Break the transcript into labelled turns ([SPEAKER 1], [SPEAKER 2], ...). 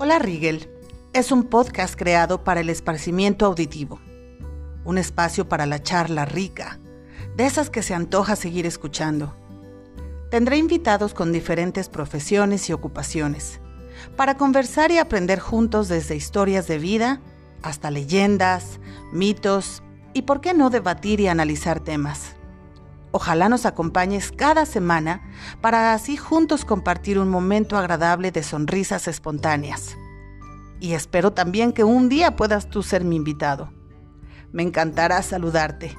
[SPEAKER 1] Hola Rigel es un podcast creado para el esparcimiento auditivo, un espacio para la charla rica, de esas que se antoja seguir escuchando. Tendré invitados con diferentes profesiones y ocupaciones, para conversar y aprender juntos desde historias de vida hasta leyendas, mitos y por qué no debatir y analizar temas. Ojalá nos acompañes cada semana para así juntos compartir un momento agradable de sonrisas espontáneas. Y espero también que un día puedas tú ser mi invitado. Me encantará saludarte.